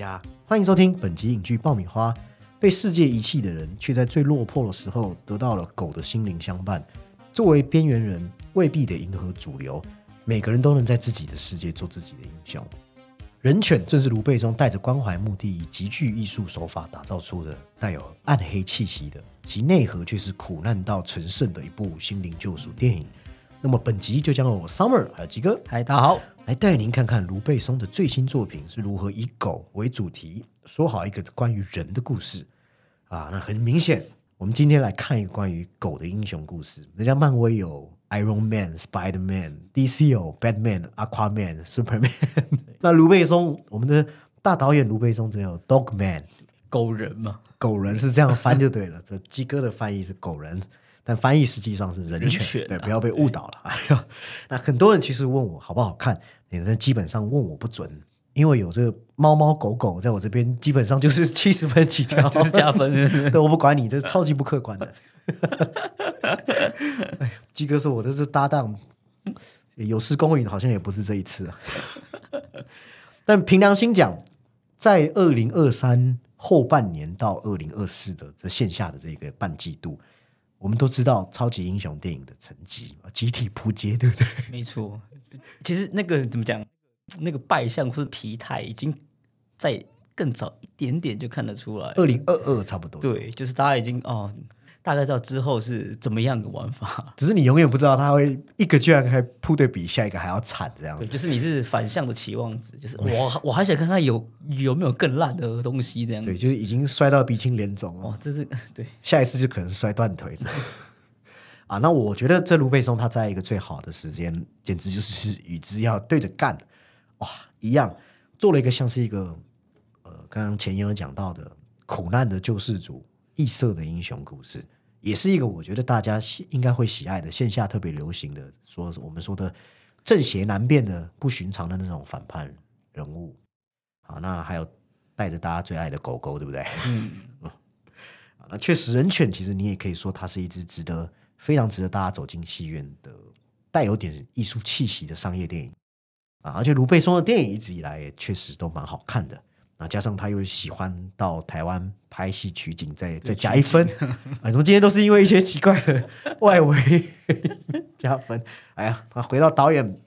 家欢迎收听本集影剧爆米花。被世界遗弃的人，却在最落魄的时候得到了狗的心灵相伴。作为边缘人，未必得迎合主流，每个人都能在自己的世界做自己的英雄。人犬正是卢贝松带着关怀目的，以极具艺术手法打造出的带有暗黑气息的，其内核却是苦难到成圣的一部心灵救赎电影。那么本集就将由 Summer 还有吉哥嗨，大家好。来带您看看卢贝松的最新作品是如何以狗为主题，说好一个关于人的故事啊。那很明显，我们今天来看一个关于狗的英雄故事。人家漫威有 Iron Man、Spider Man，DC 有 Batman、Aquaman、Superman。那卢贝松，我们的大导演卢贝松只有 Dog Man，狗人嘛，狗人是这样翻就对了。这鸡哥的翻译是狗人。但翻译实际上是人权，对，不要被误导了。哎呀，那很多人其实问我好不好看，那基本上问我不准，因为有这个猫猫狗狗在我这边，基本上就是七十分起跳，就是加分。对，我不管你，这是超级不客观的。哎，鸡哥说我这是搭档，有失公允，好像也不是这一次。但凭良心讲，在二零二三后半年到二零二四的这线下的这个半季度。我们都知道超级英雄电影的成绩集体扑街，对不对？没错，其实那个怎么讲，那个败相或是疲态，已经在更早一点点就看得出来。二零二二差不多，对，就是大家已经哦。大概知道之后是怎么样的玩法，只是你永远不知道他会一个居然还扑的比下一个还要惨这样。对，就是你是反向的期望值，就是我我还想看看有有没有更烂的东西这样。对，就是已经摔到鼻青脸肿了。哦，这是 对，下一次就可能摔断腿 啊，那我觉得这卢贝松他在一个最好的时间，简直就是与之要对着干哇，一样做了一个像是一个呃，刚刚前言有讲到的苦难的救世主。异色的英雄故事，也是一个我觉得大家喜应该会喜爱的线下特别流行的，说我们说的正邪难辨的不寻常的那种反叛人物。好，那还有带着大家最爱的狗狗，对不对？嗯，那确实人犬其实你也可以说它是一只值得非常值得大家走进戏院的带有点艺术气息的商业电影啊，而且卢贝松的电影一直以来也确实都蛮好看的。啊，加上他又喜欢到台湾拍戏取景，再再加一分啊！怎么今天都是因为一些奇怪的外围加分？哎呀，回到导演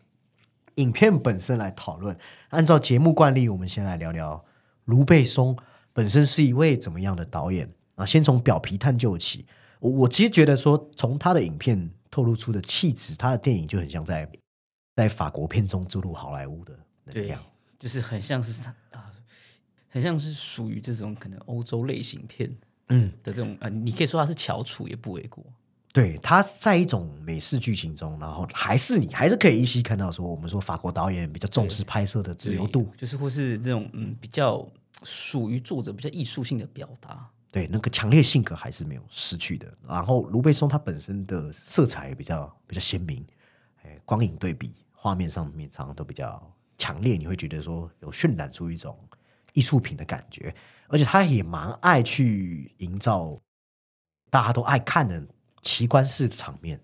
影片本身来讨论。按照节目惯例，我们先来聊聊卢贝松本身是一位怎么样的导演啊？先从表皮探究起。我我其实觉得说，从他的影片透露出的气质，他的电影就很像在在法国片中注入好莱坞的能量，就是很像是。很像是属于这种可能欧洲类型片，嗯的这种呃，你可以说它是翘楚也不为过。对，它在一种美式剧情中，然后还是你还是可以依稀看到说，我们说法国导演比较重视拍摄的自由度，就是或是这种嗯比较属于作者比较艺术性的表达。对，那个强烈性格还是没有失去的。然后卢贝松他本身的色彩比较比较鲜明，哎，光影对比，画面上面常常都比较强烈，你会觉得说有渲染出一种。艺术品的感觉，而且他也蛮爱去营造大家都爱看的奇观式的场面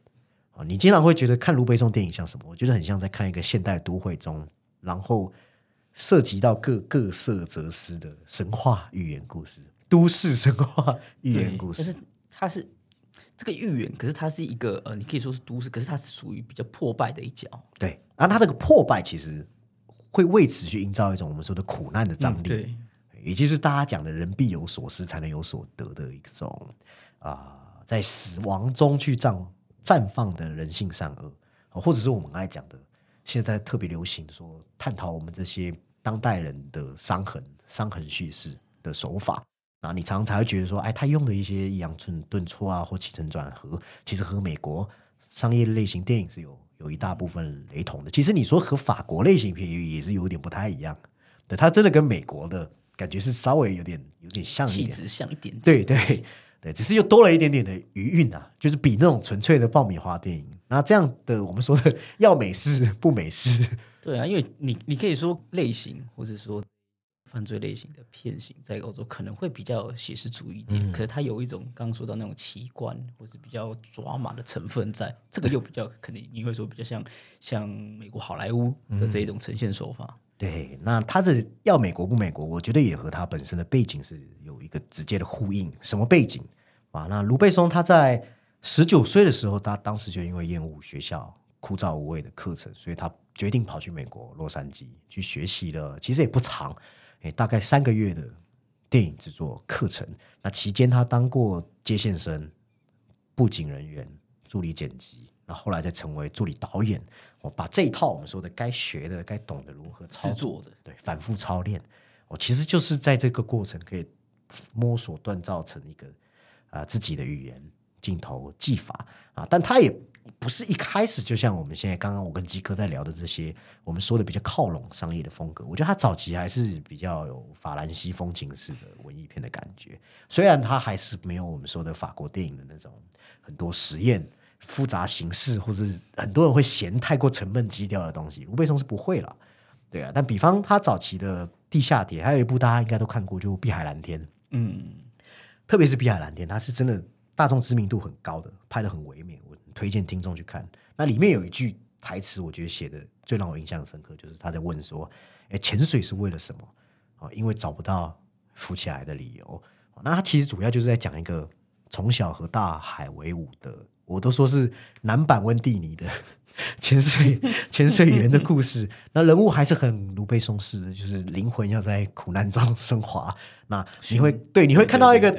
啊！你经常会觉得看卢贝松电影像什么？我觉得很像在看一个现代都会中，然后涉及到各各色哲思的神话寓言故事、都市神话寓言故事。但是它是这个寓言，可是它是一个呃，你可以说是都市，可是它是属于比较破败的一角。对，啊它这个破败其实。会为此去营造一种我们说的苦难的张力，对，也就是大家讲的人必有所失才能有所得的一种啊，在死亡中去绽绽放的人性善恶，或者是我们爱讲的现在特别流行说探讨我们这些当代人的伤痕、伤痕叙事的手法。啊，你常常才会觉得说，哎，他用的一些抑扬顿顿挫啊，或起承转合，其实和美国商业类型电影是有。有一大部分雷同的，其实你说和法国类型片也也是有点不太一样，对，它真的跟美国的感觉是稍微有点有点像一点，像一点，对对对，只是又多了一点点的余韵啊，就是比那种纯粹的爆米花电影，那这样的我们说的要美式不美式，对。啊，因为你你可以说类型，或者说。犯罪类型的片型在欧洲可能会比较写实主义一点，可是它有一种刚刚说到那种奇观或是比较抓马的成分，在这个又比较肯定你会说比较像像美国好莱坞的这一种呈现手法。对，那他的要美国不美国，我觉得也和他本身的背景是有一个直接的呼应。什么背景啊？那卢贝松他在十九岁的时候，他当时就因为厌恶学校枯燥无味的课程，所以他决定跑去美国洛杉矶去学习了。其实也不长，诶，大概三个月的电影制作课程。那期间他当过接线生、布景人员、助理剪辑，那后来再成为助理导演。我把这一套我们说的该学的、该懂得如何操作的，对，反复操练。我其实就是在这个过程可以摸索锻造成一个啊自己的语言、镜头、技法啊。但他也不是一开始就像我们现在刚刚我跟基哥在聊的这些，我们说的比较靠拢商业的风格。我觉得他早期还是比较有法兰西风情式的文艺片的感觉，虽然他还是没有我们说的法国电影的那种很多实验。复杂形式，或者很多人会嫌太过沉闷基调的东西，卢贝松是不会了，对啊。但比方他早期的《地下铁》，还有一部大家应该都看过，就《碧海蓝天》。嗯，特别是《碧海蓝天》，它是真的大众知名度很高的，拍的很唯美，我推荐听众去看。那里面有一句台词，我觉得写的最让我印象深刻，就是他在问说：“哎，潜水是为了什么？”哦，因为找不到浮起来的理由。那他其实主要就是在讲一个从小和大海为伍的。我都说是南版温蒂尼的 潜水 潜水员的故事，那人物还是很卢贝松式的，就是灵魂要在苦难中升华。那你会对你会看到一个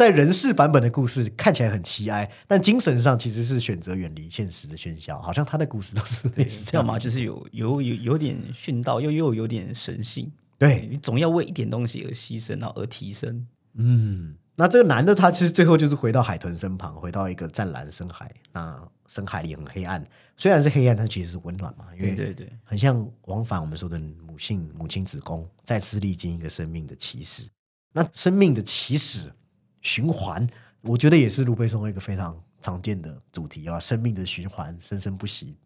在人世版本的故事，看起来很凄哀，但精神上其实是选择远离现实的喧嚣。好像他的故事都是类似这样嘛，就是有有有有点殉道，又又有点神性。对你总要为一点东西而牺牲，然后而提升。嗯。那这个男的，他其实最后就是回到海豚身旁，回到一个湛蓝深海。那深海里很黑暗，虽然是黑暗，但其实是温暖嘛，因为对对，很像往返我们说的母性母亲子宫再次历经一个生命的起始。那生命的起始循环，我觉得也是卢贝松一个非常常见的主题啊，生命的循环生生不息。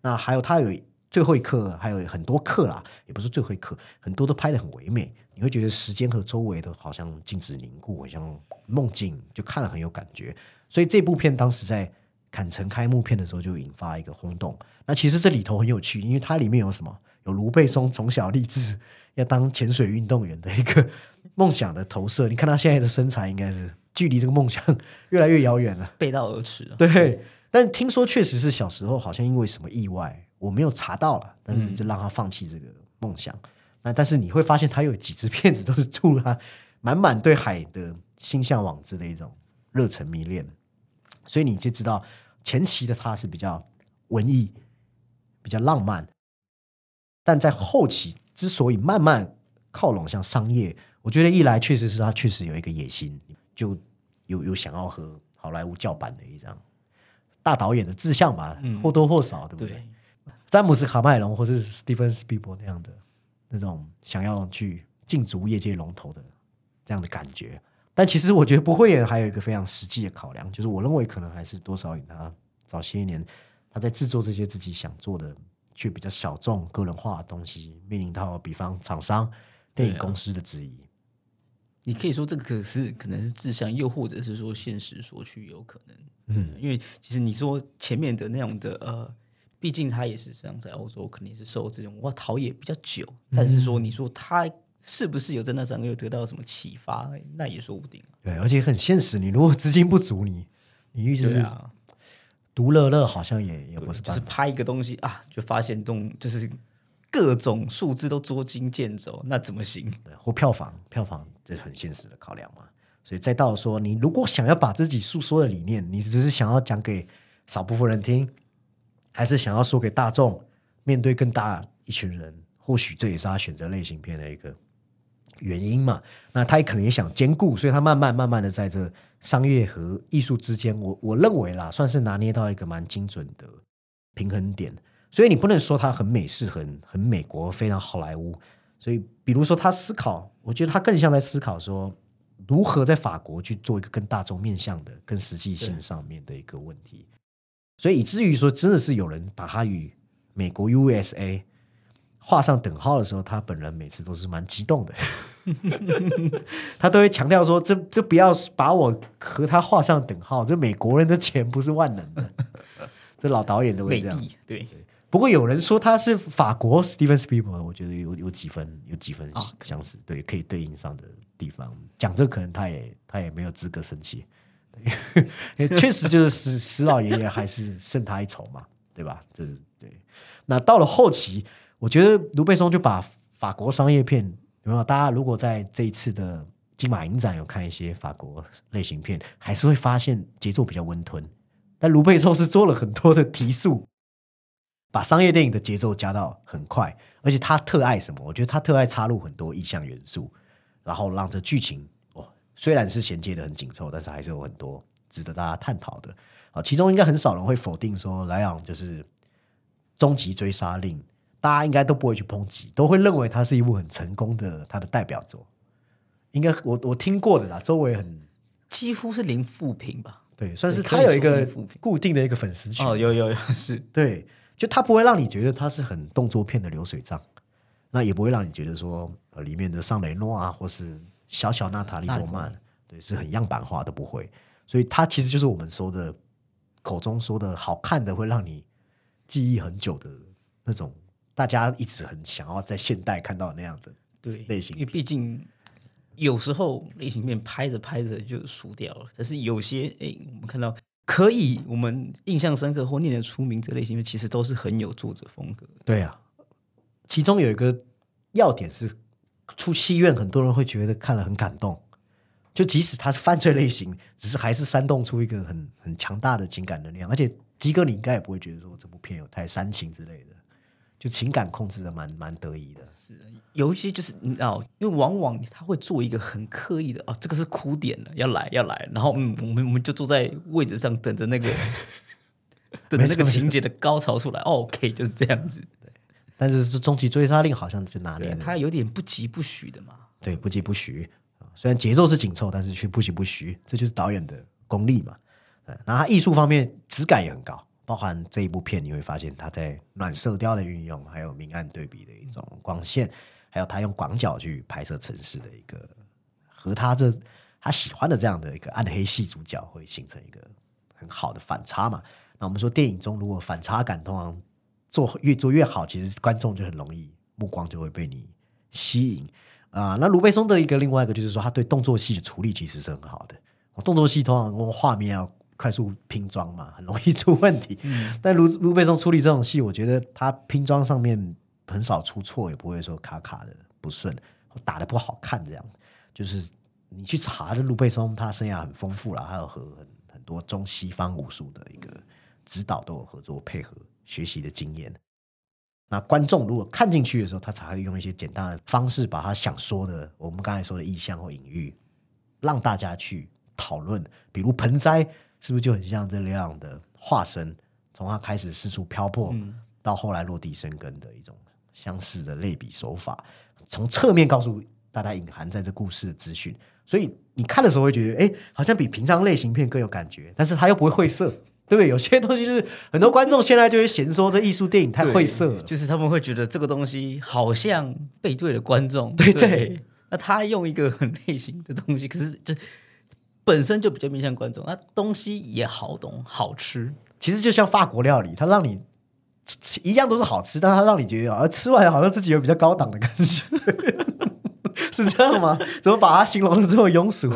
那还有他有最后一课，还有很多课啦，也不是最后一课，很多都拍的很唯美。你会觉得时间和周围的好像静止凝固，好像梦境，就看了很有感觉。所以这部片当时在坎城开幕片的时候就引发一个轰动。那其实这里头很有趣，因为它里面有什么？有卢贝松从小立志要当潜水运动员的一个梦想的投射。你看他现在的身材，应该是距离这个梦想越来越遥远了，背道而驰了。对，但听说确实是小时候好像因为什么意外，我没有查到了，但是就让他放弃这个梦想。那但是你会发现，他有几支片子都是注入他满满对海的心向往之的一种热忱迷恋，所以你就知道前期的他是比较文艺、比较浪漫，但在后期之所以慢慢靠拢向商业，我觉得一来确实是他确实有一个野心，就有有想要和好莱坞叫板的一张大导演的志向吧，或多或少，对不对？詹姆斯卡麦隆或是史蒂芬斯皮伯那样的。那种想要去竞逐业界龙头的这样的感觉，但其实我觉得不会也还有一个非常实际的考量，就是我认为可能还是多少以他早些年他在制作这些自己想做的却比较小众个人化的东西，面临到比方厂商、电影公司的质疑。你可以说这个可是可能是志向，又或者是说现实所趋有可能。嗯，因为其实你说前面的那样的呃。毕竟他也是像在欧洲，肯定是受这种文化陶冶比较久。但是说，你说他是不是有在那三个月得到什么启发？那也说不定。对，而且很现实。你如果资金不足，你你一直是独乐乐，好像也也不是。就是拍一个东西啊，就发现动就是各种数字都捉襟见肘，那怎么行？或票房，票房这是很现实的考量嘛。所以再到说，你如果想要把自己诉说的理念，你只是想要讲给少部分人听。还是想要说给大众，面对更大一群人，或许这也是他选择类型片的一个原因嘛。那他也可能也想兼顾，所以他慢慢慢慢的在这商业和艺术之间，我我认为啦，算是拿捏到一个蛮精准的平衡点。所以你不能说他很美式、很很美国、非常好莱坞。所以，比如说他思考，我觉得他更像在思考说，如何在法国去做一个更大众面向的、更实际性上面的一个问题。所以以至于说，真的是有人把他与美国 USA 画上等号的时候，他本人每次都是蛮激动的。他都会强调说：“这这不要把我和他画上等号，这美国人的钱不是万能的。”这老导演都会这样。对，不过有人说他是法国 Steven Spielberg，我觉得有有几分有几分啊相似，对，可以对应上的地方。讲这个可能他也他也没有资格生气，确实就是史史老爷爷还是胜他一筹嘛，对吧？这是对。那到了后期，我觉得卢贝松就把法国商业片，有没有？大家如果在这一次的金马影展有看一些法国类型片，还是会发现节奏比较温吞。但卢贝松是做了很多的提速，把商业电影的节奏加到很快，而且他特爱什么？我觉得他特爱插入很多意象元素，然后让这剧情哦，虽然是衔接的很紧凑，但是还是有很多值得大家探讨的啊。其中应该很少人会否定说莱昂就是终极追杀令，大家应该都不会去抨击，都会认为它是一部很成功的他的代表作。应该我我听过的啦，周围很几乎是零负评吧？对，算是他有一个固定的一个粉丝群。哦，有有有是，对，就它不会让你觉得它是很动作片的流水账，那也不会让你觉得说呃里面的尚雷诺啊，或是小小娜塔莉波曼，对，是很样板化都不会。所以它其实就是我们说的口中说的好看的，会让你记忆很久的那种，大家一直很想要在现代看到那样的对类型因为毕竟有时候类型片拍着拍着就输掉了，但是有些哎，我们看到可以我们印象深刻或念得出名这类型，其实都是很有作者风格。对啊，其中有一个要点是，出戏院很多人会觉得看了很感动，就即使它是犯罪类型，只是还是煽动出一个很很强大的情感能量。而且鸡哥你应该也不会觉得说这部片有太煽情之类的，就情感控制的蛮蛮得意的。是有一些就是你知道，因为往往他会做一个很刻意的哦，这个是哭点了，要来要来，然后嗯，我们我们就坐在位置上等着那个 等着那个情节的高潮出来。哦 OK，就是这样子。但是是终极追杀令好像就拿捏对，的他有点不疾不徐的嘛。对，不疾不徐啊。虽然节奏是紧凑，但是却不疾不徐，这就是导演的功力嘛。呃，然后他艺术方面质感也很高，包含这一部片你会发现他在暖色调的运用，还有明暗对比的一种光线，还有他用广角去拍摄城市的一个和他这他喜欢的这样的一个暗黑系主角会形成一个很好的反差嘛。那我们说电影中如果反差感通常做越做越好，其实观众就很容易目光就会被你吸引啊、那卢贝松的一个另外一个就是说，他对动作戏的处理其实是很好的。动作戏通常用画面要快速拼装嘛，很容易出问题。但卢卢贝松处理这种戏，我觉得他拼装上面很少出错，也不会说卡卡的不顺，打的不好看这样。就是你去查，这卢贝松他生涯很丰富了，还有和很很多中西方武术的一个指导都有合作配合学习的经验。那观众如果看进去的时候，他才会用一些简单的方式，把他想说的，我们刚才说的意象或隐喻，让大家去讨论。比如盆栽是不是就很像这样的化身？从他开始四处漂泊，到后来落地生根的一种相似的类比手法，从侧面告诉大家隐含在这故事的资讯。所以你看的时候会觉得，哎，好像比平常类型片更有感觉，但是他又不会晦涩。对不对？有些东西就是很多观众现在就会嫌说这艺术电影太晦涩了。就是他们会觉得这个东西好像背对了观众。对对对 那他用一个很类型的东西，可是这本身就比较面向观众，那东西也好懂好吃。其实就像法国料理，它让你吃一样都是好吃，但它让你觉得啊，吃完好像自己有比较高档的感觉，是这样吗？怎么把它形容的这么庸俗？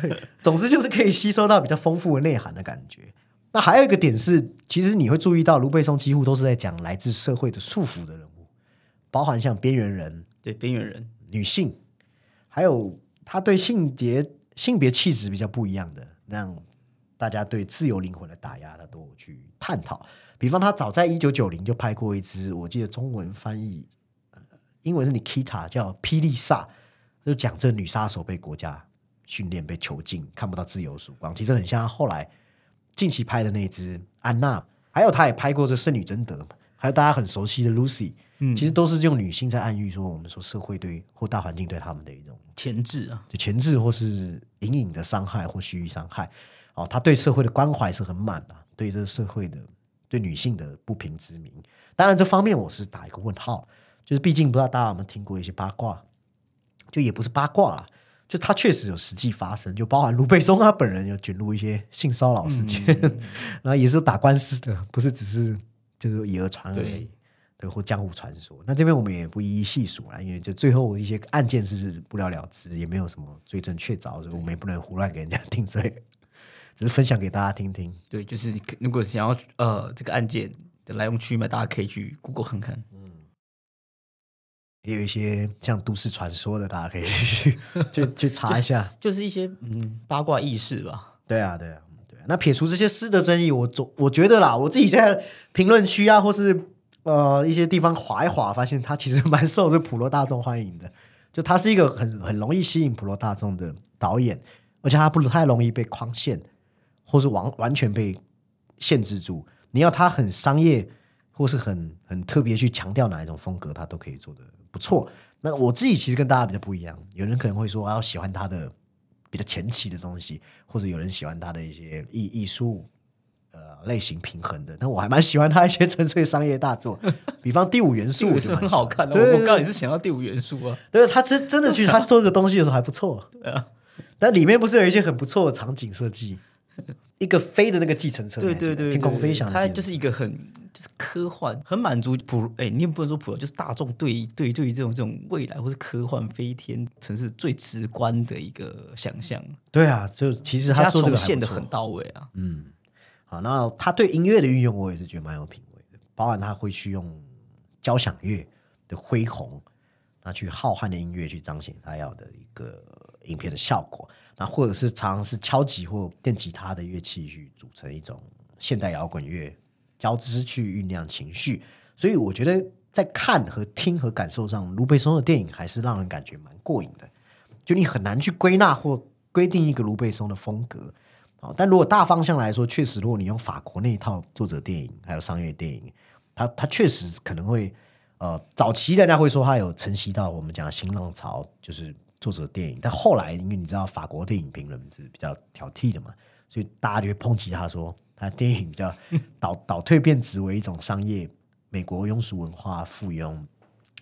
对，总之就是可以吸收到比较丰富的内涵的感觉。那还有一个点是，其实你会注意到，卢贝松几乎都是在讲来自社会的束缚的人物，包含像边缘人、对边缘人，女性，还有他对性别性别气质比较不一样的，让大家对自由灵魂的打压，他都去探讨。比方，他早在一九九零就拍过一支，我记得中文翻译，英文是 Nikita，叫《霹雳萨》，就讲这女杀手被国家训练、被囚禁，看不到自由曙光。其实很像他后来近期拍的那支《安娜》，还有他也拍过这《圣女贞德》，还有大家很熟悉的 Lucy，嗯，其实都是用女性在暗喻说，我们说社会对或大环境对他们的一种前置啊，就前置或是隐隐的伤害或蓄意伤害。哦，他对社会的关怀是很满的，对这个社会的对女性的不平之名。当然，这方面我是打一个问号，就是毕竟不知道大家有没有听过一些八卦，就也不是八卦啦，就他确实有实际发生，就包含卢贝松他本人有卷入一些性骚扰事件，然后也是打官司的，不是只是就是以讹传讹或江湖传说。那这边我们也不一一细数了，因为就最后一些案件是不了了之，也没有什么罪证确凿，所以我们也不能胡乱给人家定罪，只是分享给大家听听。对，就是如果想要呃这个案件的来龙去脉，大家可以去 Google 看看。也有一些像都市传说的，大家可以去去去查一下。就是一些嗯八卦轶事吧。对啊，对啊，对啊。那撇除这些私德争议，我总我觉得啦，我自己在评论区啊，或是呃一些地方划一划，发现他其实蛮受这普罗大众欢迎的。就他是一个很很容易吸引普罗大众的导演，而且他不太容易被框限，或是完完全被限制住。你要他很商业，或是很很特别去强调哪一种风格，他都可以做的不错。那我自己其实跟大家比较不一样，有人可能会说，啊，喜欢他的比较前期的东西，或者有人喜欢他的一些艺艺术类型平衡的。但我还蛮喜欢他一些纯粹商业大作，比方《第五元素》，也是很好看的。我刚刚也是想到第五元素啊。对，他真真的其实他做这个东西的时候还不错，对啊，但里面不是有一些很不错的场景设计，一个飞的那个计程车，对对对，天空飞翔它就是一个很就是科幻，很满足普哎，你也不能说普罗，就是大众对对对于这种这种未来或是科幻飞天城市最直观的一个想象，对啊，就其实它他做这个现的很到位啊。那他对音乐的运用，我也是觉得蛮有品味的，包含他会去用交响乐的恢宏，那去浩瀚的音乐去彰显他要的一个影片的效果，那或者是常常是敲击或电吉他的乐器去组成一种现代摇滚乐交织去酝酿情绪，所以我觉得在看和听和感受上，卢贝松的电影还是让人感觉蛮过瘾的，就你很难去归纳或规定一个卢贝松的风格。好，但如果大方向来说，确实，如果你用法国那一套作者电影还有商业电影，它它确实可能会呃，早期人家会说它有承袭到我们讲新浪潮，就是作者电影，但后来因为你知道法国电影评论是比较挑剔的嘛，所以大家就会抨击他说他电影比较 倒倒退变质为一种商业美国庸俗文化附庸。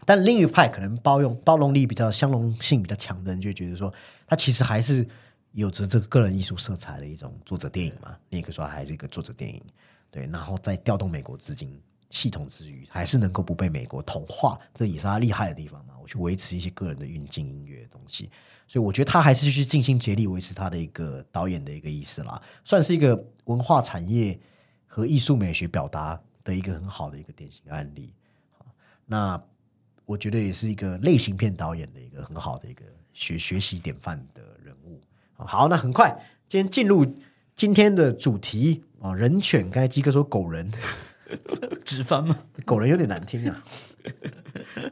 但另一派可能包容包容力比较相容性比较强的人，就觉得说，他其实还是有着这个个人艺术色彩的一种作者电影嘛。你也可以说，还是一个作者电影，对。然后在调动美国资金系统之余，还是能够不被美国同化，这也是他厉害的地方嘛。我去维持一些个人的运镜音乐的东西，所以我觉得他还是去尽心竭力维持他的一个导演的一个意识啦，算是一个文化产业和艺术美学表达的一个很好的一个典型案例。那我觉得也是一个类型片导演的一个很好的一个学学习典范的人物。好，那很快，今天进入今天的主题啊，人犬。刚才鸡哥说狗人，直翻吗？狗人有点难听啊。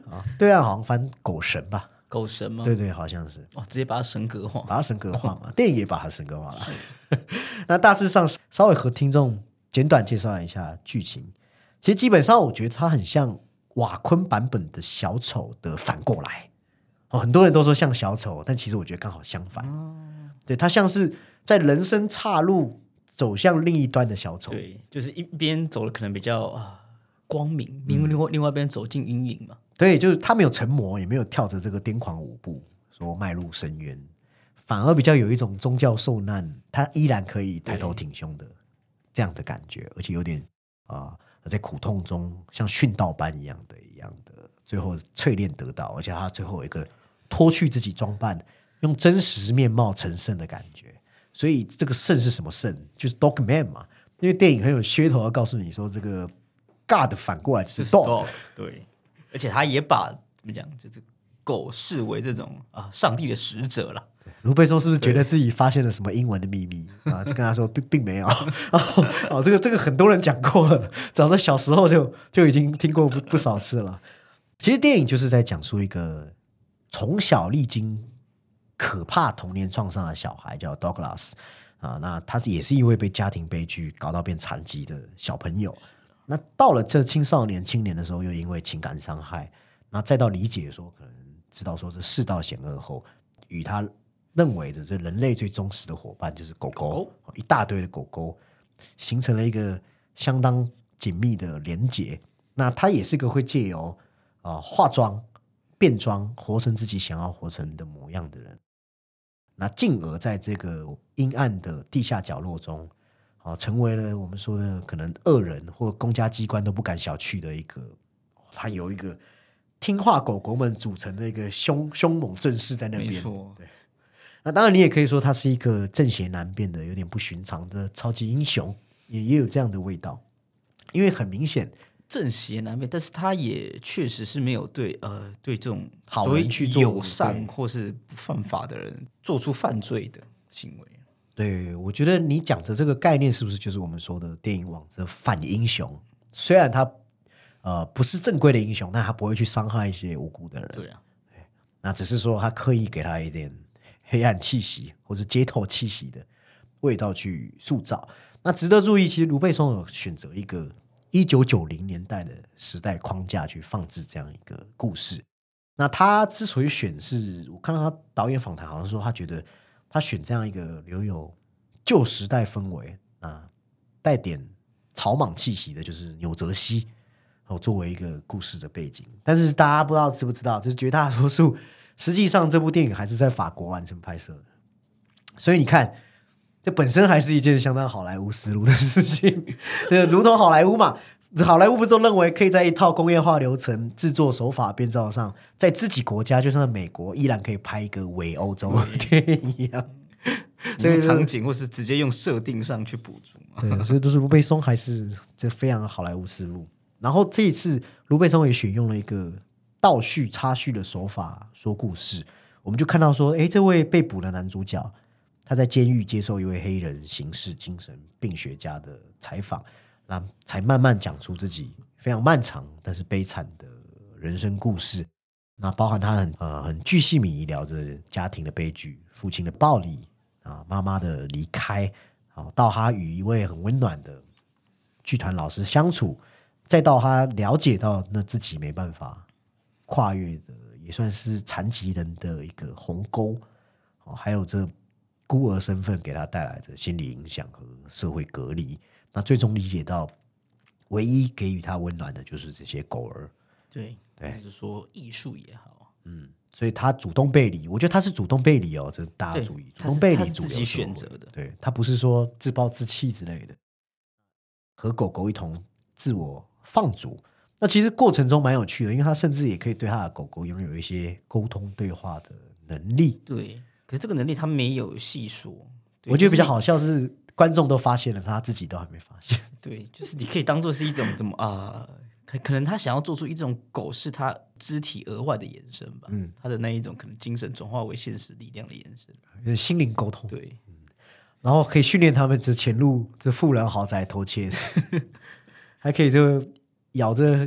啊，对啊，好像翻狗神吧？狗神吗？对对，好像是哦，直接把它神格化。把它神格化嘛，电影也把它神格化了。那大致上稍微和听众简短介绍一下剧情。其实基本上，我觉得它很像瓦昆版本的小丑的反过来。哦，很多人都说像小丑，但其实我觉得刚好相反。对，他像是在人生岔路走向另一端的小丑。对，就是一边走的可能比较啊光明，另另外另外一边走进阴影嘛。对，就是他没有成魔，也没有跳着这个癫狂舞步说迈入深渊，反而比较有一种宗教受难，他依然可以抬头挺胸的这样的感觉，而且有点啊、在苦痛中像殉道般一样的一样的，最后淬炼得到，而且他最后有一个脱去自己装扮，用真实面貌成圣的感觉。所以这个圣是什么圣？就是 Dog Man 嘛，因为电影很有噱头，要告诉你说这个 God 反过来就是是 dog，dog，对，而且他也把怎么讲，就是狗视为这种啊上帝的使者了。卢贝松是不是觉得自己发现了什么英文的秘密 啊？就跟他说并并没有哦 哦，这个这个很多人讲过了，早在小时候就就已经听过不不少次了。其实电影就是在讲述一个从小历经可怕童年创伤的小孩，叫 Douglas 啊，那他是也是一位被家庭悲剧搞到变残疾的小朋友。那到了这青少年、青年的时候，又因为情感伤害，那再到理解说，可能知道说这世道险恶后，与他认为的这人类最忠实的伙伴就是狗狗，狗一大堆的狗狗，形成了一个相当紧密的连结。那他也是个会借由啊、化妆、变装，活成自己想要活成的模样的人。那进而在这个阴暗的地下角落中，啊，成为了我们说的可能恶人或公家机关都不敢小觑的一个，他有一个听话狗狗们组成的一个凶凶猛阵势在那边。没错，那当然，你也可以说他是一个正邪难辨的、有点不寻常的超级英雄，也也有这样的味道。因为很明显，正邪难辨，但是他也确实是没有对呃对这种好人去做友善或是不犯法的人做出犯罪的行为。对我觉得你讲的这个概念是不是就是我们说的电影网的反英雄？虽然他呃不是正规的英雄，但他不会去伤害一些无辜的人。对啊，那只是说他刻意给他一点黑暗气息或者街头气息的味道去塑造。那值得注意，其实卢贝松有选择一个一九九零年代的时代框架去放置这样一个故事。那他之所以选是，我看到他导演访谈好像说，他觉得他选这样一个留有旧时代氛围啊，带点草莽气息的，就是纽泽西。哦，作为一个故事的背景，但是大家不知道知不知道，就是绝大多数实际上这部电影还是在法国完成拍摄的，所以你看，这本身还是一件相当好莱坞思路的事情，对，如同好莱坞嘛，好莱坞不都认为可以在一套工业化流程、制作手法、编造上，在自己国家，就像美国依然可以拍一个伪欧洲的电影一样，所以用就场景或是直接用设定上去补足嘛。对，所以都是卢贝松还是这非常好莱坞思路。然后这一次卢贝松也选用了一个倒叙插叙的手法说故事，我们就看到说，哎，这位被捕的男主角他在监狱接受一位黑人刑事精神病学家的采访，那才慢慢讲出自己非常漫长但是悲惨的人生故事。那包含他很呃很巨细靡遗聊着家庭的悲剧、父亲的暴力啊、妈妈的离开，啊，到他与一位很温暖的剧团老师相处，再到他了解到那自己没办法跨越的，也算是残疾人的一个鸿沟，哦，还有这孤儿身份给他带来的心理影响和社会隔离，那最终理解到，唯一给予他温暖的就是这些狗儿，对，对就是说艺术也好，嗯所以他主动背离，我觉得他是主动背离哦，这大家注意，主动背他是自己选择的对他不是说自暴自弃之类的，和狗狗一同自我放逐。那其实过程中蛮有趣的，因为他甚至也可以对他的狗狗拥有一些沟通对话的能力。对。可是这个能力他没有细说，我觉得比较好笑是观众都发现了，他自己都还没发现。对，就是你可以当做是一种怎么啊、可可能他想要做出一种狗是他肢体额外的延伸吧，嗯，他的那一种可能精神转化为现实力量的延伸，有心灵沟通，对，然后可以训练他们这潜入这富人豪宅偷窃，还可以就咬着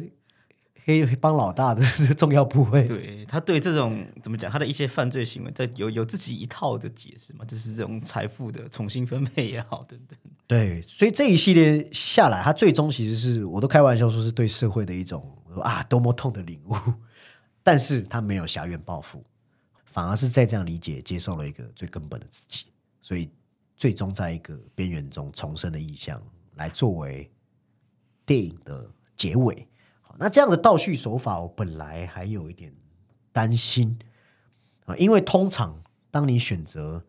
黑黑帮老大的 重要部位。对他对这种怎么讲，他的一些犯罪行为，在有有自己一套的解释嘛，就是这种财富的重新分配也好，等等。对，所以这一系列下来，他最终其实是我都开玩笑说是对社会的一种啊多么痛的领悟，但是他没有狭怨报复，反而是在这样理解接受了一个最根本的自己，所以最终在一个边缘中重生的意象来作为电影的结尾。好，那这样的倒叙手法，我本来还有一点担心。啊，因为通常当你选择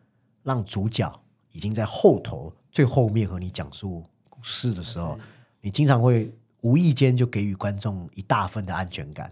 让主角已经在后头最后面和你讲述故事的时候，你经常会无意间就给予观众一大份的安全感。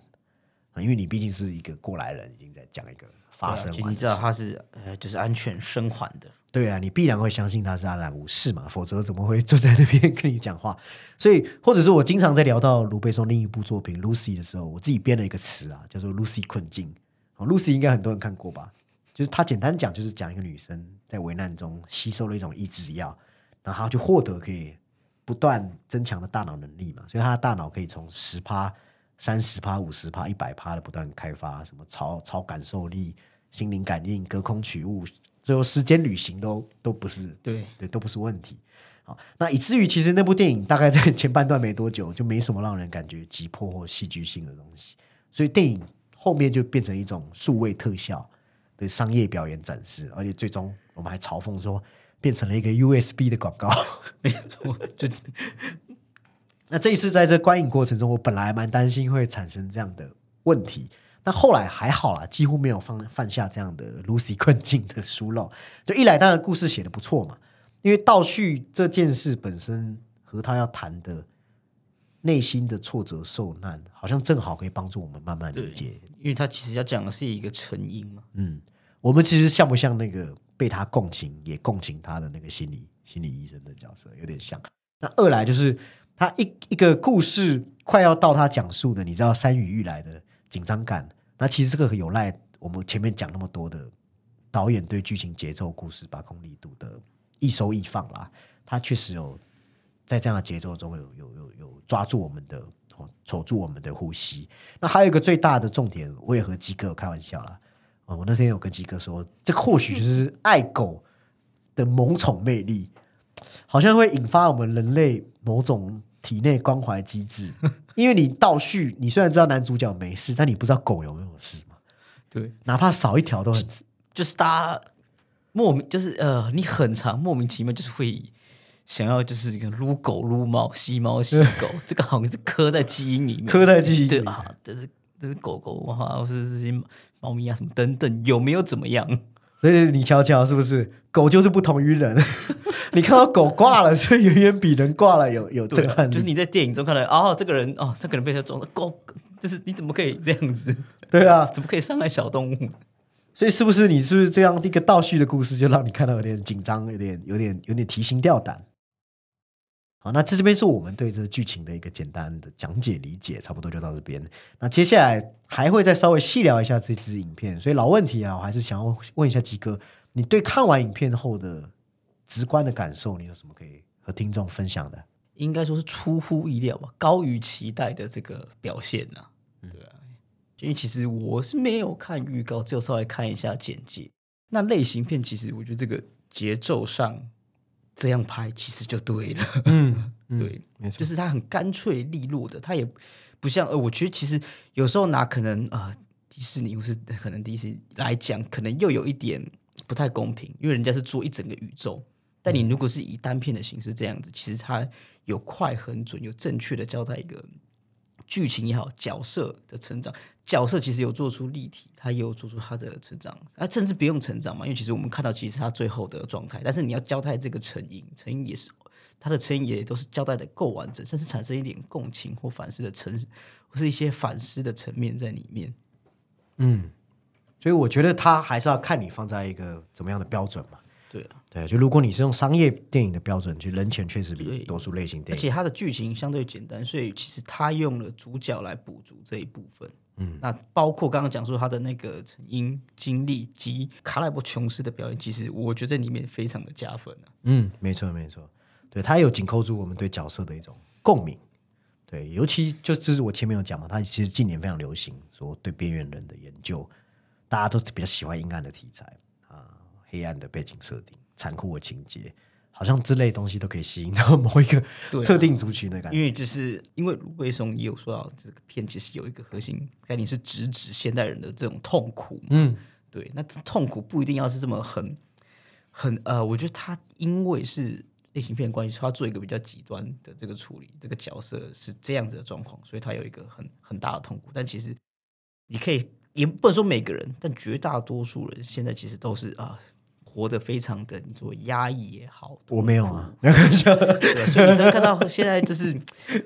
啊，因为你毕竟是一个过来人，已经在讲一个发生你知道他是呃，就是安全生还的，对啊，你必然会相信他是安然无事嘛，否则怎么会坐在那边跟你讲话？所以，或者是我经常在聊到卢贝松另一部作品《Lucy》的时候，我自己编了一个词啊，叫做 “Lucy 困境”。哦，Lucy 应该很多人看过吧？就是他简单讲，就是讲一个女生在危难中吸收了一种抑制药，然后她就获得可以不断增强的大脑能力嘛，所以她的大脑可以从十趴、三十趴、五十趴、一百趴的不断开发，什么超超感受力、心灵感应、隔空取物，最后时间旅行都都不是对，对，都不是问题。好，那以至于其实那部电影大概在前半段没多久，就没什么让人感觉急迫或戏剧性的东西，所以电影后面就变成一种数位特效的商业表演展示，而且最终我们还嘲讽说变成了一个 USB 的广告。没错，就那这一次在这观影过程中，我本来蛮担心会产生这样的问题，但后来还好啦，几乎没有犯犯下这样的 Lucy 困境的疏漏。就一来，当然故事写的不错嘛，因为倒叙这件事本身和他要谈的内心的挫折受难，好像正好可以帮助我们慢慢理解。因为他其实要讲的是一个成因嘛。嗯，我们其实像不像那个被他共情也共情他的那个心理心理医生的角色，有点像。那二来就是他一一个故事快要到他讲述的，你知道山雨欲来的紧张感，那其实这个有赖我们前面讲那么多的导演对剧情节奏、故事把控力度的一收一放啦，他确实有在这样的节奏中有有有有抓住我们的哦，守住我们的呼吸。那还有一个最大的重点，我也和鸡哥开玩笑啦。哦，我那天有跟鸡哥说，这或许就是爱狗的萌宠魅力，好像会引发我们人类某种体内关怀机制。因为你倒叙，你虽然知道男主角没事，但你不知道狗有没有事嘛？对，哪怕少一条都很就是大家莫名就是呃，你很长莫名其妙就是会想要就是一个撸狗撸猫吸猫吸狗，这个好像是刻在基因里面，刻在记忆里面。对啊，这是这是狗狗啊，或是这些猫咪啊什么等等，有没有怎么样？所以你瞧瞧，是不是狗就是不同于人？你看到狗挂了，所以远远比人挂了有有震撼力。就是你在电影中看到哦，这个人哦，他可能被他撞了，狗就是你怎么可以这样子？对啊，怎么可以伤害小动物？所以是不是你是不是这样一个倒叙的故事，就让你看到有点紧张，有点有点有点提心吊胆？好，那这这边是我们对这个剧情的一个简单的讲解理解，差不多就到这边。那接下来还会再稍微细聊一下这支影片。所以老问题啊，我还是想要问一下鸡哥，你对看完影片后的直观的感受，你有什么可以和听众分享的？应该说是出乎意料吧，高于期待的这个表现呐、对啊，因为其实我是没有看预告，只有稍微看一下简介。那类型片其实我觉得这个节奏上这样拍其实就对了，嗯，对，没错，就是它很干脆利落的，它也不像呃，我觉得其实有时候拿可能啊、呃迪士尼或是可能迪士尼来讲，可能又有一点不太公平，因为人家是做一整个宇宙，但你如果是以单片的形式这样子，其实它有快很准，有正确的交代一个剧情也好，角色的成长，角色其实有做出立体，他也有做出他的成长，啊，甚至不用成长嘛，因为其实我们看到其实他最后的状态，但是你要交代这个成因，成因也是他的成因也都是交代的够完整，甚至产生一点共情或反思的成，或是一些反思的层面在里面。嗯所以我觉得他还是要看你放在一个怎么样的标准嘛。对啊，对，就如果你是用商业电影的标准，其实人前确实比多数类型电影而且它的剧情相对简单，所以其实他用了主角来补足这一部分。嗯，那包括刚刚讲说他的那个成因经历及卡莱伯琼斯的表演，其实我觉得在里面非常的加分啊。嗯，没错没错，对他有紧扣住我们对角色的一种共鸣。对，尤其就就是我前面有讲嘛，他其实近年非常流行说对边缘人的研究，大家都比较喜欢阴暗的题材啊，黑暗的背景设定、残酷的情节，好像这类东西都可以吸引到某一个特定族群的感觉。因为就是因为卢贝松也有说到，这个片其实有一个核心概念是直指现代人的这种痛苦。嗯，对，那痛苦不一定要是这么很很呃，我觉得他因为是类型片的关系，他做一个比较极端的这个处理，这个角色是这样子的状况，所以他有一个很很大的痛苦。但其实你可以也不能说每个人，但绝大多数人现在其实都是啊、活得非常的你说压抑也好，我没有啊，对，所以你才会看到现在就是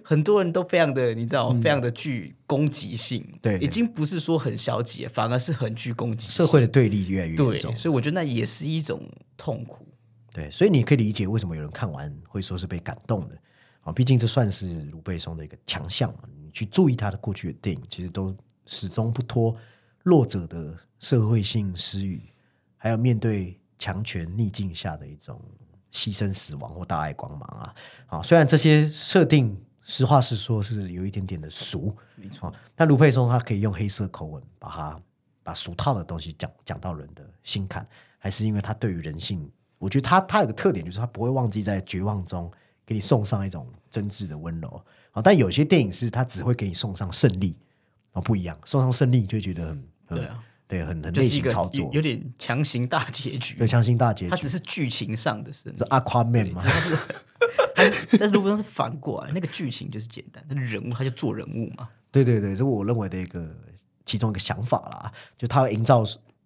很多人都非常的，你知道，非常的具攻击性，嗯对对已经不是说很消极，反而是很具攻击性社会的对立越来越重。所以我觉得那也是一种痛苦。对，所以你可以理解为什么有人看完会说是被感动的啊，毕竟这算是卢贝松的一个强项嘛。你去注意他的过去的电影，其实都始终不脱弱者的社会性失语，还有面对强权逆境下的一种牺牲、死亡或大爱光芒啊。啊，虽然这些设定实话实说是有一点点的俗，没错啊，但卢佩松他可以用黑色口吻把它把俗套的东西讲讲到人的心坎，还是因为他对于人性，我觉得他他有个特点，就是他不会忘记在绝望中给你送上一种真挚的温柔啊。但有些电影是他只会给你送上胜利啊，不一样，送上胜利你就觉得很很对啊，对很很类就是一个型操作有有，点强行大结局对，，强行大结局它只，是剧情上的胜利是。Aquaman 嘛对，它是，但是如果是反过来，那个剧情就是简单，那人物他就做人物嘛。对对对，这是我认为的一个其中一个想法啦，就他会营造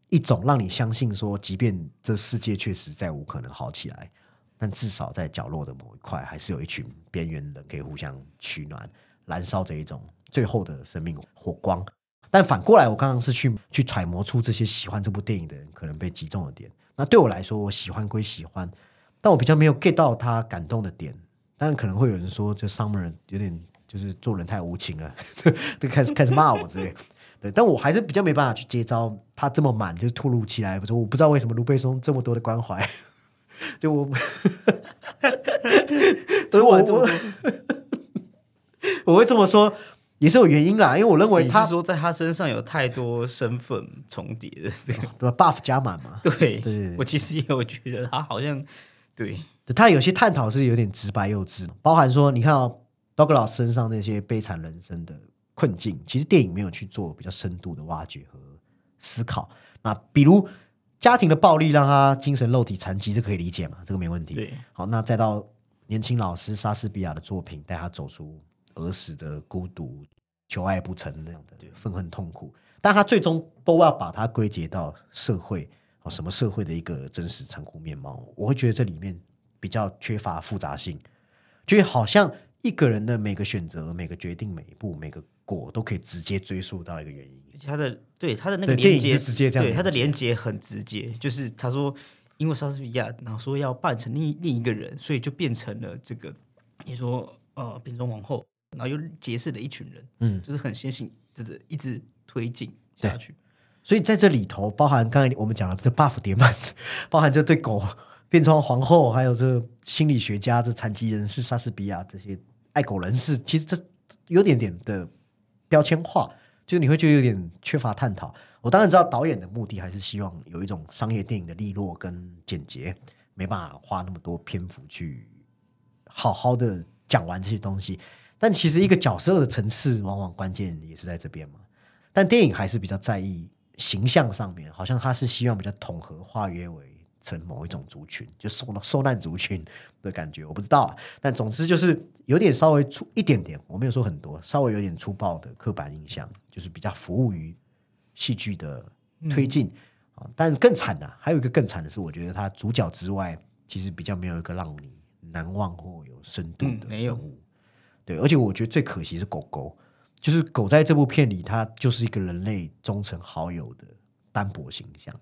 一种让你相信说，即便这世界确实再无可能好起来，但至少在角落的某一块，还是有一群边缘人可以互相取暖，燃烧着一种最后的生命火光。但反过来，我刚刚是去去揣摩出这些喜欢这部电影的人可能被击中的点。那对我来说，我喜欢归喜欢，但我比较没有 get 到他感动的点。当然，可能会有人说这 Summer 有点就是做人太无情了，就 开始开始骂我之类。对，但我还是比较没办法去接招。他这么满，就突如其来，我不知道为什么卢贝松这么多的关怀。就我，突然这么多，我会这么说也是有原因啦，因为我认为他是说在他身上有太多身份重叠的这个，对吧？buff 加满嘛，对对对我其实也有觉得他好像对他有些探讨是有点直白幼稚，包含说你看哦，Douglas 身上那些悲惨人生的困境，其实电影没有去做比较深度的挖掘和思考。那比如家庭的暴力让他精神肉体残疾，这可以理解嘛？这个没问题。对好，那再到年轻老师莎士比亚的作品，带他走出儿时的孤独、求爱不成那样的愤恨痛苦，但他最终都要把它归结到社会哦，什么社会的一个真实残酷面貌。我会觉得这里面比较缺乏复杂性，就好像一个人的每个选择、每个决定、每一步、每个果都可以直接追溯到一个原因。他的对他的那个连接直接这样对他的连接连接很直接，就是他说因为莎士比亚，然后说要扮成另另一个人，所以就变成了这个你说呃变装皇后，然后又结识了一群人，嗯，就是很先行，就是一直推进下去。所以在这里头，包含刚才我们讲的这 buff 叠满，包含这对狗变装皇后，还有这心理学家、这残疾人士莎士比亚这些爱狗人士，其实这有点点的标签化，就是你会觉得有点缺乏探讨。我当然知道导演的目的还是希望有一种商业电影的利落跟简洁，没办法花那么多篇幅去好好的讲完这些东西。但其实一个角色的层次，往往关键也是在这边嘛。但电影还是比较在意形象上面，好像他是希望比较统合化约为成某一种族群，就受受难族群的感觉，我不知道啊。但总之就是有点稍微粗一点点，我没有说很多，稍微有点粗暴的刻板印象，就是比较服务于戏剧的推进啊。但更惨的、还有一个更惨的是，我觉得他主角之外，其实比较没有一个让你难忘或有深度的嗯没有人物。对，而且我觉得最可惜是狗狗，就是狗在这部片里，它就是一个人类忠诚好友的单薄形象，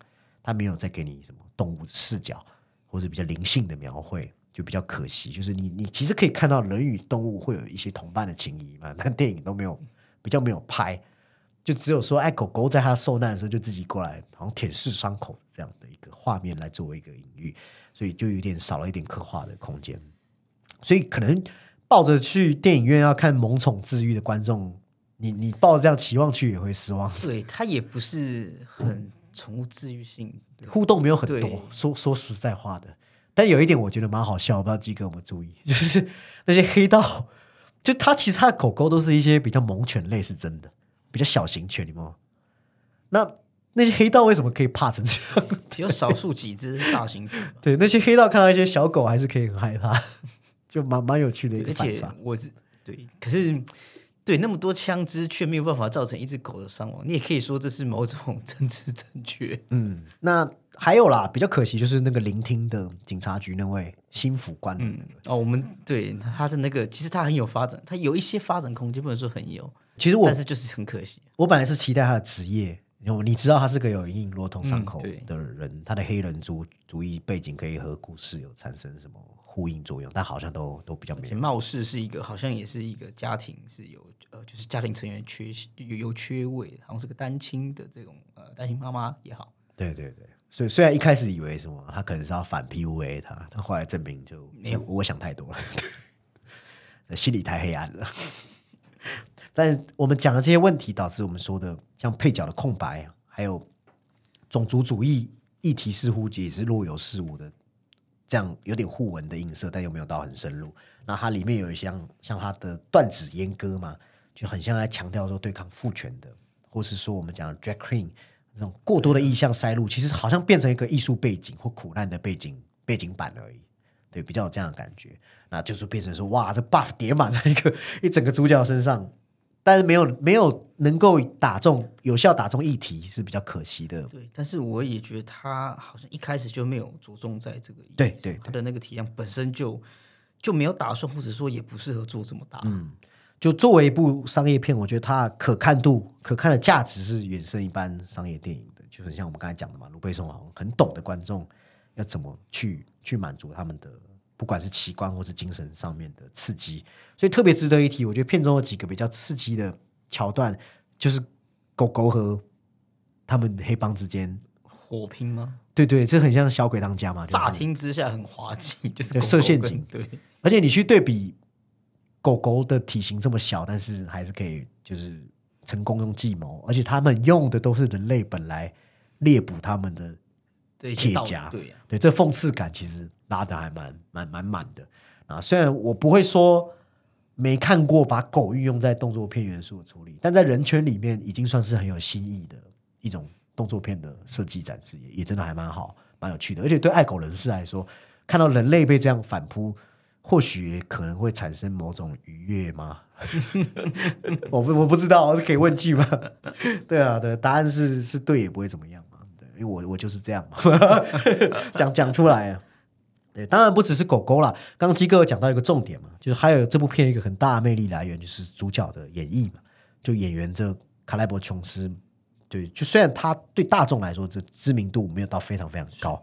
它没有再给你什么动物视角或者比较灵性的描绘，就比较可惜。就是你你其实可以看到人与动物会有一些同伴的情谊嘛，但电影都没有比较没有拍，就只有说哎狗狗在它受难的时候就自己过来，好像舔舐伤口这样的一个画面来作为一个隐喻，所以就有点少了一点刻画的空间。所以可能抱着去电影院要看萌宠治愈的观众，你你抱着这样期望去也会失望，对它也不是很宠物治愈性，互动没有很多。说说实在话的，但有一点我觉得蛮好笑，我不知道鸡哥有没有注意，就是那些黑道，就他其实他的狗狗都是一些比较猛犬类，是真的，比较小型犬，你们那那些黑道为什么可以怕成这样？只有少数几只大型犬。对，那些黑道看到一些小狗还是可以很害怕，就蛮蛮有趣的一个而且反差。我是对，可是对那么多枪支却没有办法造成一只狗的伤亡，你也可以说这是某种政治正确。嗯，那还有啦，比较可惜就是那个聆听的警察局那位新辅官，嗯，哦，我们对他的那个，其实他很有发展，他有一些发展空间，不能说很有，其实我但是就是很可惜。我本来是期待他的职业，因为你知道他是个有隐隐落同伤口的人，他的黑人族主义背景可以和故事有产生什么呼应作用，但好像都都比较没有。貌似是一个，好像也是一个家庭是有呃，就是家庭成员缺有有缺位，好像是个单亲的这种呃单亲妈妈也好，对对对，所以虽然一开始以为什么他可能是要反 PUA 他，但后来证明就没有我我想太多了，心里太黑暗了。但我们讲的这些问题，导致我们说的像配角的空白，还有种族主义议题，似乎也是若有似无的，这样有点互文的映射，但又没有到很深入。那它里面有一项像它的断指阉割嘛，就很像在强调说对抗父权的，或是说我们讲 drag queen 那种过多的意象塞入，其实好像变成一个艺术背景或苦难的背景背景板而已。对，比较有这样的感觉，那就是变成说，哇，这 buff 叠满在一个一整个主角身上，但是没有没有能够打中有效打中议题是比较可惜的。对，但是我也觉得他好像一开始就没有着重在这个议题上对对他的那个体量本身就就没有打算，或者说也不适合做这么大。嗯就作为一部商业片，我觉得它可看度、可看的价值是远胜一般商业电影的。就很像我们刚才讲的嘛，卢贝松好像很懂得观众要怎么去去满足他们的，不管是奇观或是精神上面的刺激，所以特别值得一提。我觉得片中有几个比较刺激的桥段，就是狗狗和他们黑帮之间，火拼吗？对对，这很像小鬼当家嘛，就是乍听之下很滑稽，就是设陷阱对，而且你去对比狗狗的体型这么小，但是还是可以就是成功用计谋，而且他们用的都是人类本来猎捕他们的铁夹，对这讽刺感其实拉的还蛮蛮蛮满的啊。虽然我不会说没看过把狗运用在动作片元素的处理，但在人圈里面已经算是很有新意的一种动作片的设计展示，也也真的还蛮好，蛮有趣的。而且对爱狗人士来说，看到人类被这样反扑，或许可能会产生某种愉悦吗？我不我不知道，可以问句吗？对啊，对，答案是是对也不会怎么样因为我我就是这样嘛，讲讲出来啊。对，当然不只是狗狗啦。刚刚鸡哥有讲到一个重点嘛，就是还有这部片一个很大的魅力来源就是主角的演绎嘛，就演员这卡莱伯琼斯，对，就虽然他对大众来说这知名度没有到非常非常高，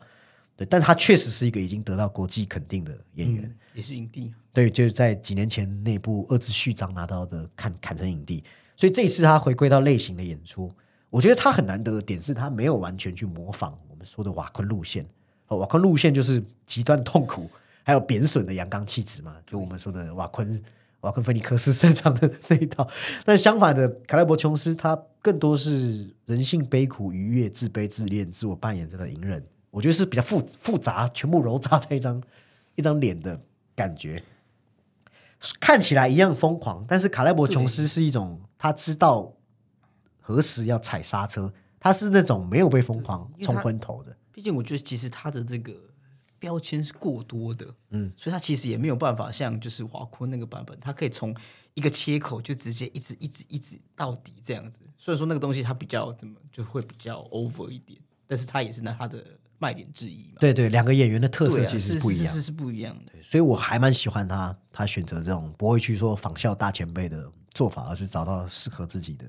对，但他确实是一个已经得到国际肯定的演员。嗯，也是影帝。对，就是在几年前那部《二之序章》拿到的砍砍成影帝，所以这一次他回归到类型的演出，我觉得他很难得的点是他没有完全去模仿我们说的瓦昆路线。哦，瓦昆路线就是极端痛苦，还有贬损的阳刚气质嘛，就我们说的瓦昆瓦昆菲尼克斯擅长的那一套。但相反的，卡莱伯琼斯他更多是人性悲苦、愉悦、自卑、自恋、自我扮演这个隐忍，我觉得是比较复复杂，全部揉杂在一张 一张脸的感觉。看起来一样疯狂，但是卡莱伯琼斯是一种他知道何时要踩刹车，他是那种没有被疯狂冲昏头的。毕竟我觉得其实他的这个标签是过多的，嗯，所以他其实也没有办法像就是华坤那个版本，他可以从一个切口就直接一直一直一直到底这样子。虽然说那个东西它比较怎么就会比较 over 一点，但是他也是拿他的卖点之一嘛。对对，两个演员的特色其是实不一样，是不一样的。所以我还蛮喜欢他，他选择这种不会去说仿效大前辈的做法，而是找到适合自己的。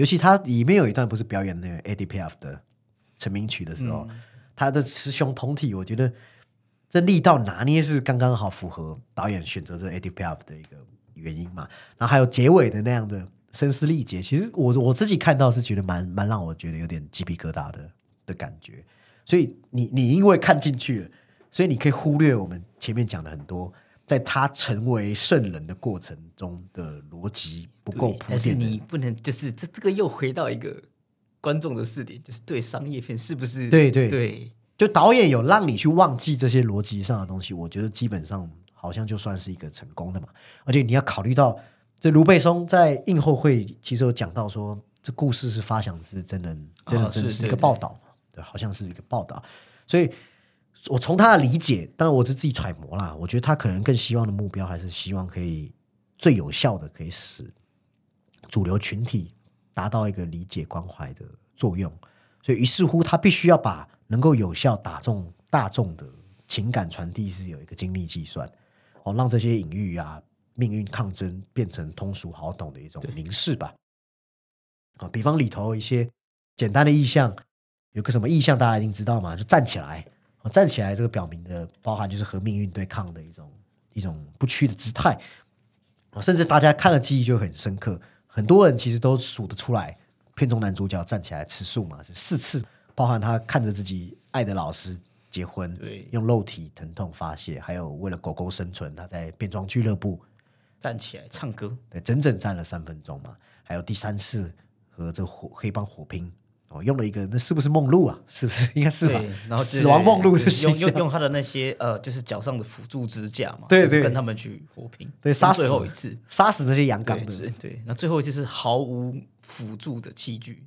尤其他里面有一段不是表演那个 Eddie Piaf 的成名曲的时候，他的雌雄同体，我觉得这力道拿捏是刚刚好，符合导演选择这 Eddie Piaf 的一个原因嘛。然后还有结尾的那样的声嘶力竭，其实我我自己看到是觉得蛮蛮让我觉得有点鸡皮疙瘩的的感觉。所以你你因为看进去了，所以你可以忽略我们前面讲的很多，在他成为圣人的过程中的逻辑不够铺垫但是。你不能就是这这个又回到一个观众的视点，就是对商业片是不是对对对就导演有让你去忘记这些逻辑上的东西，我觉得基本上好像就算是一个成功的嘛。而且你要考虑到，这卢贝松在映后会其实有讲到说，这故事是发想自真人真人啊真是一个报道嘛，对，好像是一个报道。所以我从他的理解，当然我是自己揣摩啦，我觉得他可能更希望的目标还是希望可以最有效的可以使主流群体达到一个理解关怀的作用。所以于是乎，他必须要把能够有效打中大众的情感传递是有一个精密计算，哦，让这些隐喻啊、命运抗争变成通俗好懂的一种凝视吧。啊、比方里头一些简单的意象，有个什么意象大家一定知道嘛，就站起来，站起来这个表明的包含就是和命运对抗的一种一种不屈的姿态。哦甚至大家看了记忆就很深刻，很多人其实都数得出来，片中男主角站起来吃素嘛是四次，包含他看着自己爱的老师结婚，对用肉体疼痛发泄，还有为了狗狗生存，他在变装俱乐部站起来唱歌，对整整站了三分钟嘛，还有第三次和这火黑帮火拼。哦，用了一个那是不是梦露啊？是不是应该是吧，？然后死亡梦露的对形，用用用他的那些呃，就是脚上的辅助支架嘛，对对就是跟他们去火拼，对杀死最后一次，杀死那些阳刚对的对，那最后一次是毫无辅助的器具，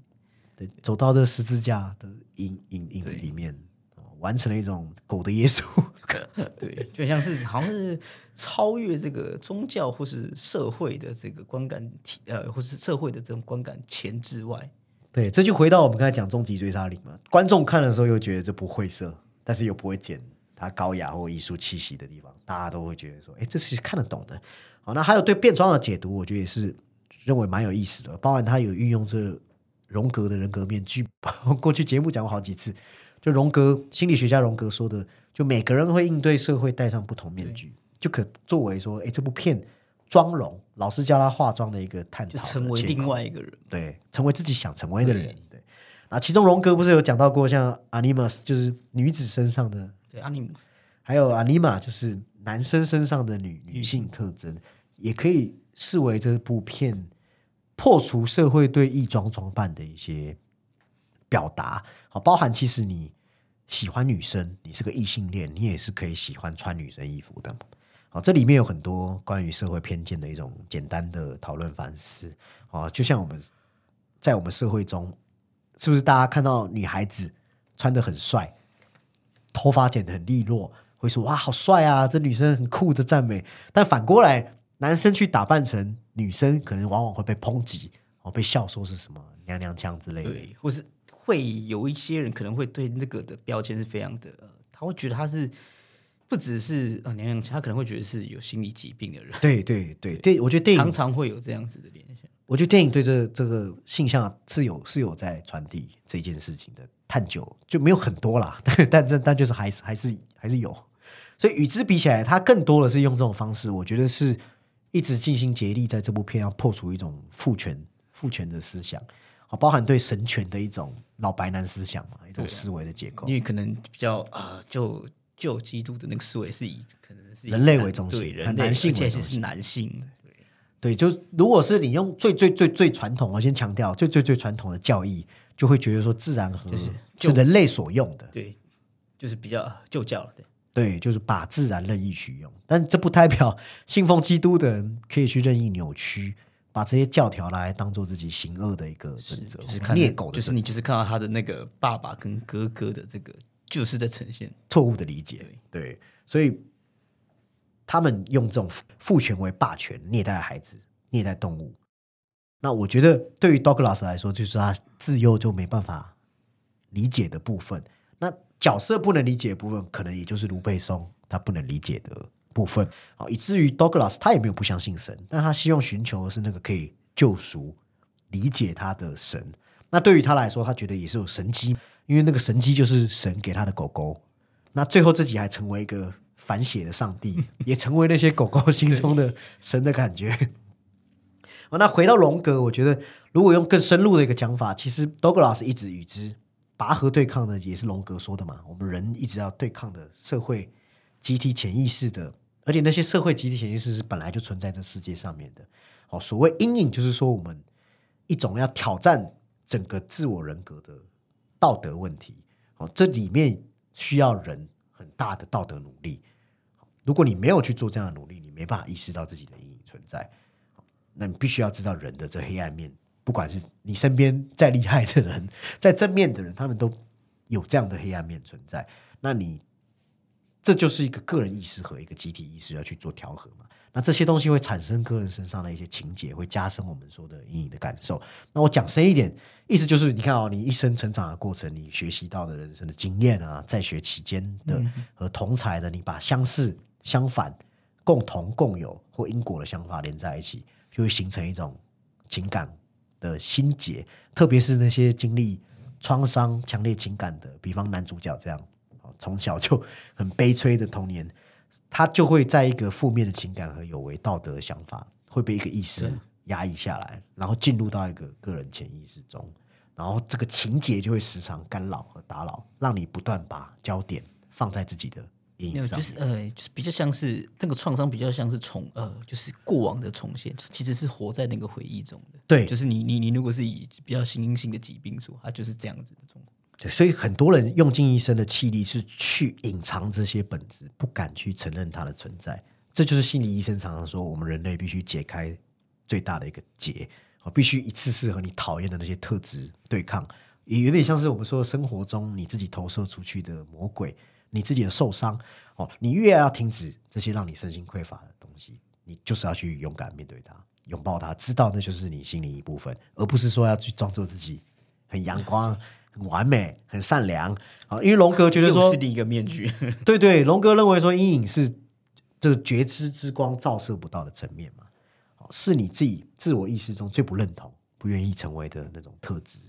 对，走到这十字架的影影影子里面，哦完成了一种狗的耶稣。对，就像是好像是超越这个宗教或是社会的这个观感体，呃，或是社会的这种观感前置外。对，这就回到我们刚才讲终极追杀令嘛。观众看的时候又觉得这不晦涩，但是又不会减它高雅或艺术气息的地方，大家都会觉得说，哎，这是看得懂的。好，那还有对变装的解读，我觉得也是认为蛮有意思的，包含他有运用这荣格的人格面具，过去节目讲过好几次，就荣格心理学家荣格说的，就每个人会应对社会戴上不同面具，就可作为说，哎，这部片妆容，老师教他化妆的一个探讨，就成为另外一个人，对，成为自己想成为的人，对。啊，其中荣格不是有讲到过，像 animus 就是女子身上的，对 animus，还有 anima 就是男生身上的女女性特征。也可以视为这部片破除社会对异装装扮的一些表达，好，包含其实你喜欢女生，你是个异性恋，你也是可以喜欢穿女生衣服的，好，这里面有很多关于社会偏见的一种简单的讨论反思，啊，就像我们在我们社会中，是不是大家看到女孩子穿的很帅，头发剪得很利落，会说哇好帅啊，这女生很酷的赞美，但反过来。男生去打扮成女生，可能往往会被抨击，哦，被笑说是什么娘娘腔之类的，或是会有一些人可能会对那个的标签是非常的，他会觉得他是不只是呃娘娘腔，他可能会觉得是有心理疾病的人。对对对对，我觉得电影常常会有这样子的联想。我觉得电影对这这个性向是有是有在传递这件事情的探究，就没有很多啦，但但但但就是还是还是还是有，所以与之比起来，他更多的是用这种方式，我觉得是。一直尽心竭力在这部片要破除一种父权父权的思想，好，包含对神权的一种老白男思想嘛，一种思维的结构。因为可能比较啊，就就基督的那个思维是以可能是人类为中心，对，男性而且是男性。对，对，就如果是你用最最最最传统，我先强调最最最传统的教义，就会觉得说自然和是人类所用的，对，就是比较旧教了，对。对，就是把自然任意取用，但这不代表 信奉基督的人可以去任意扭曲，把这些教条来当做自己行恶的一个准则，就是猎狗，就是你就是看到他的那个爸爸跟哥哥的这个，就是在呈现错误的理解。对，所以他们用这种父权为霸权，虐待孩子，虐待动物。那我觉得，对于 Douglas 来说，就是他自幼就没办法理解的部分。那角色不能理解的部分，可能也就是卢贝松他不能理解的部分，好，以至于 Douglas 他也没有不相信神，但他希望寻求的是那个可以救赎、理解他的神。那对于他来说，他觉得也是有神机，因为那个神机就是神给他的狗狗。那最后自己还成为一个反血的上帝，也成为那些狗狗心中的神的感觉。哦那回到龙格，我觉得如果用更深入的一个讲法，其实 Douglas 一直与之。拔河对抗的也是龙格说的嘛？我们人一直要对抗的社会集体潜意识的，而且那些社会集体潜意识是本来就存在这世界上面的。哦，所谓阴影，就是说我们一种要挑战整个自我人格的道德问题。好，这里面需要人很大的道德努力。如果你没有去做这样的努力，你没办法意识到自己的阴影存在。那你必须要知道人的这黑暗面。不管是你身边再厉害的人，在正面的人，他们都有这样的黑暗面存在。那你这就是一个个人意识和一个集体意识要去做调和嘛？那这些东西会产生个人身上的一些情节，会加深我们说的阴影的感受。那我讲深一点，意思就是，你看哦，你一生成长的过程，你学习到的人生的经验啊，在学期间的和同才的，你把相似、相反、共同、共有或因果的想法连在一起，就会形成一种情感。的心结，特别是那些经历创伤、强烈情感的，比方男主角这样，从小就很悲催的童年，他就会在一个负面的情感和有违道德的想法，会被一个意识压抑下来，然后进入到一个个人潜意识中，然后这个情节就会时常干扰和打扰，让你不断把焦点放在自己的。没有，就是呃，就是比较像是那个创伤，比较像是重呃，就是过往的重现，其实是活在那个回忆中的。对，就是你你你，如果是以比较新性的疾病说，它就是这样子的状况。对，所以很多人用尽一生的气力是去隐藏这些本质，不敢去承认它的存在。这就是心理医生常常说，我们人类必须解开最大的一个结，啊，必须一次次和你讨厌的那些特质对抗，也有点像是我们说生活中你自己投射出去的魔鬼，你自己的受伤。哦，你越要停止这些让你身心匮乏的东西，你就是要去勇敢面对它，拥抱它，知道那就是你心里一部分，而不是说要去装作自己很阳光、很完美、很善良啊。因为龙哥觉得说是，另一个面具，对对，龙哥认为说阴影是这个觉知之光照射不到的层面嘛，哦是你自己自我意识中最不认同、不愿意成为的那种特质。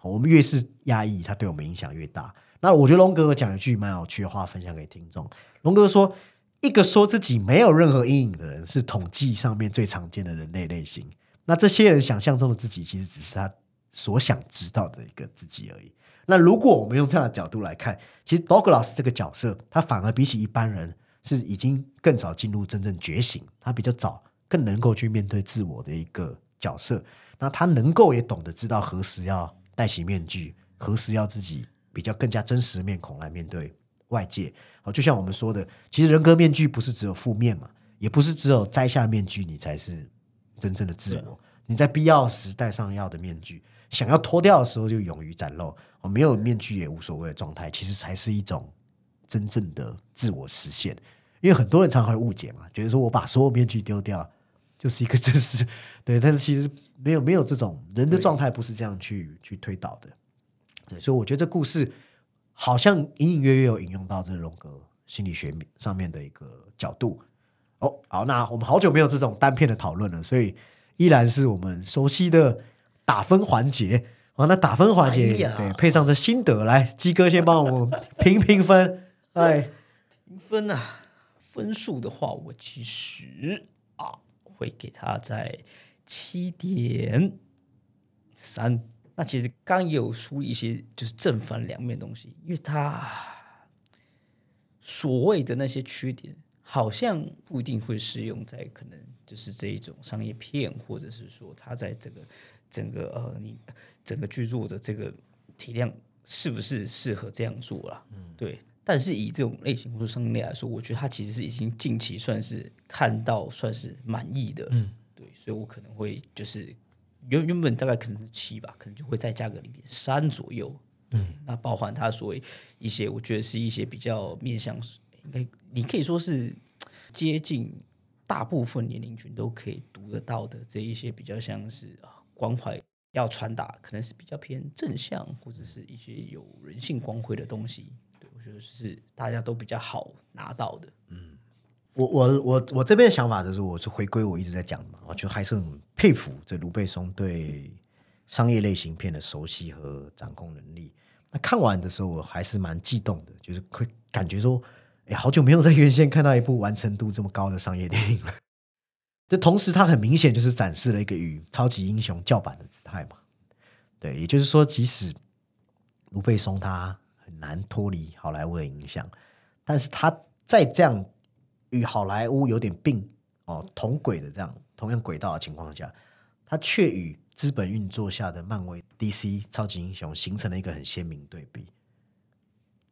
哦我们越是压抑，它对我们影响越大。那我觉得龙哥讲一句蛮有趣的话，分享给听众。龙哥说，一个说自己没有任何阴影的人，是统计上面最常见的人类类型。那这些人想象中的自己，其实只是他所想知道的一个自己而已。那如果我们用这样的角度来看，其实 Douglas 这个角色，他反而比起一般人是已经更早进入真正觉醒，他比较早更能够去面对自我的一个角色。那他能够也懂得知道何时要戴起面具，何时要自己比较更加真实的面孔来面对外界。哦，就像我们说的，其实人格面具不是只有负面嘛，也不是只有摘下面具你才是真正的自我。你在必要时戴上要的面具，想要脱掉的时候就勇于展露。我，没有面具也无所谓的状态，其实才是一种真正的自我实现。因为很多人常常会误解嘛，觉得说我把所有面具丢掉，就是一个真实 对，但是其实没有没有这种人的状态不是这样去去推导的。对，所以我觉得这故事好像隐隐约约有引用到这荣格心理学上面的一个角度。哦，好，那我们好久没有这种单片的讨论了，所以依然是我们熟悉的打分环节。好，那打分环节、哎对配上这心得，来鸡哥先帮我们评评分。哎，评分啊，分数的话，我其实啊会给他在七点三。那其实刚刚也有梳理一些就是正反两面的东西，因为他所谓的那些缺点，好像不一定会适用在可能就是这一种商业片，或者是说他在这个整个呃你整个剧作的这个体量是不是适合这样做啦？嗯，对。但是以这种类型或者商业来说，我觉得他其实是已经近期算是看到算是满意的，嗯，对，所以我可能会就是原原本大概可能是七吧，可能就会再加个零点三左右，嗯，那包含他所谓一些，我觉得是一些比较面向，应该你可以说是接近大部分年龄群都可以读得到的这一些比较像是啊关怀要传达，可能是比较偏正向或者是一些有人性光辉的东西。对我觉得是大家都比较好拿到的。嗯我我我我这边的想法就是，我是回归我一直在讲的嘛，我就还是很佩服这卢贝松对商业类型片的熟悉和掌控能力。那看完的时候，我还是蛮激动的，就是会感觉说，哎，好久没有在原先看到一部完成度这么高的商业电影了。这同时，他很明显就是展示了一个与超级英雄叫板的姿态嘛。对，也就是说，即使卢贝松他很难脱离好莱坞的影响，但是他在这样与好莱坞有点并哦同轨的这样同样轨道的情况下，他却与资本运作下的漫威、DC 超级英雄形成了一个很鲜明对比，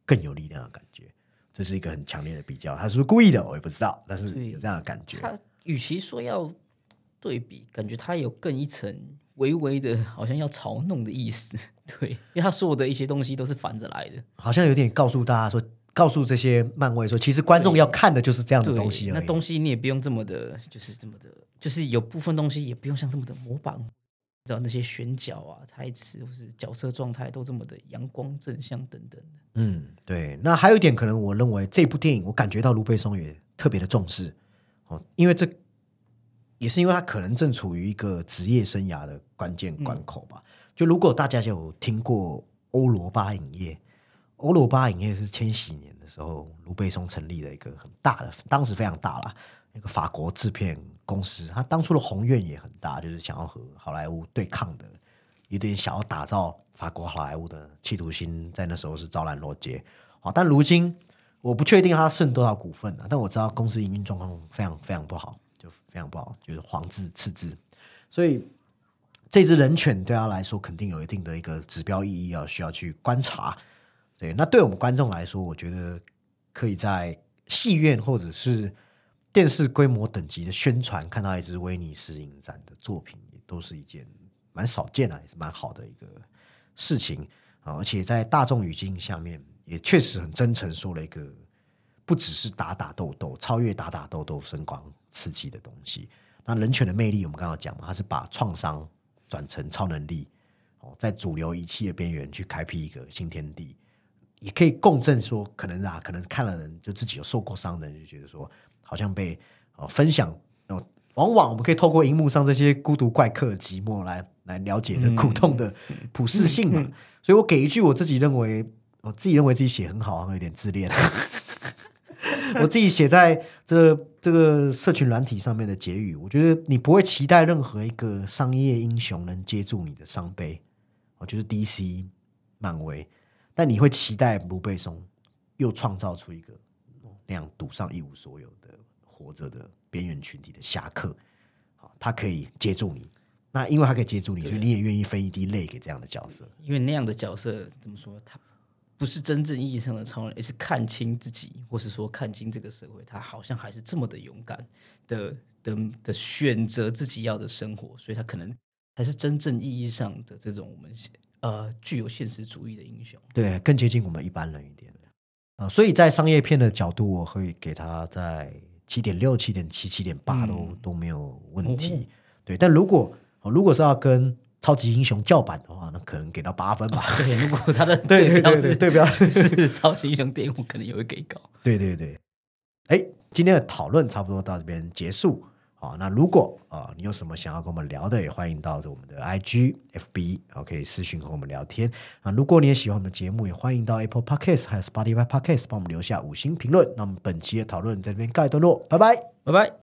更有力量的感觉。这是一个很强烈的比较，他是不是故意的？我也不知道，但是有这样的感觉。他与其说要对比，感觉它有更一层微微的，好像要嘲弄的意思。对，因为他所有的一些东西都是反着来的。好像有点告诉大家说，告诉这些漫威说，其实观众要看的就是这样的对，东西。那东西你也不用这么的，就是这么的，就是有部分东西也不用像这么的模板，知道那些选角啊、台词或是角色状态都这么的阳光正向等等的。嗯，对。那还有一点，可能我认为这部电影，我感觉到卢贝松也特别的重视哦，因为这也是因为他可能正处于一个职业生涯的关键关口吧。就如果大家有听过欧罗巴影业，欧罗巴影业是千禧年的时候卢贝松成立的一个很大的，当时非常大啦，一个法国制片公司。他当初的宏愿也很大，就是想要和好莱坞对抗的，有点想要打造法国好莱坞的企图心，在那时候是招揽罗杰。好，但如今我不确定他剩多少股份啊，但我知道公司营运状况非常非常不好，就非常不好，就是黄字赤字，所以这只人犬对他来说肯定有一定的一个指标意义要需要去观察。对，那对我们观众来说，我觉得可以在戏院或者是电视规模等级的宣传看到一只威尼斯影展的作品，也都是一件蛮少见啊，也是蛮好的一个事情。啊，而且在大众语境下面，也确实很真诚说了一个不只是打打斗斗，超越打打斗斗声光刺激的东西。那人权的魅力，我们刚刚讲嘛，它是把创伤转成超能力，哦，在主流仪器的边缘去开辟一个新天地，也可以共振说，可能啊，可能看了人就自己有受过伤的人，就觉得说，好像被哦分享哦，往往我们可以透过荧幕上这些孤独怪客的寂寞来来了解的苦痛的普适性嘛。所以我给一句我自己认为，我自己认为自己写很好，好像有点自恋。我自己写在这这个社群软体上面的结语，我觉得你不会期待任何一个商业英雄能接住你的伤悲，我就是 DC、漫威，但你会期待卢贝松又创造出一个那样赌上一无所有的活着的边缘群体的侠客，好，他可以接住你，那因为他可以接住你，所以你也愿意分一滴泪给这样的角色，因为那样的角色怎么说他？不是真正意义上的超人，而是看清自己，或是说看清这个社会，他好像还是这么的勇敢的的的选择自己要的生活，所以他可能才是真正意义上的这种我们呃具有现实主义的英雄。对，更接近我们一般人一点啊。所以在商业片的角度，我会给他在七点六、七点七、七点八都都没有问题。对，但如果如果是要跟超级英雄叫板的话，那可能给到八分吧。对，如果他的 对对对对标 是超级英雄电影，我可能也会给高。对对对，哎，今天的讨论差不多到这边结束。好，那如果啊你有什么想要跟我们聊的，也欢迎到我们的 IG、FB，然后可以私信和我们聊天。啊，如果你也喜欢我们的节目，也欢迎到 Apple Podcast 还有 Spotify Podcast 帮我们留下五星评论。那我们本期的讨论在这边告一段落，拜拜，拜拜。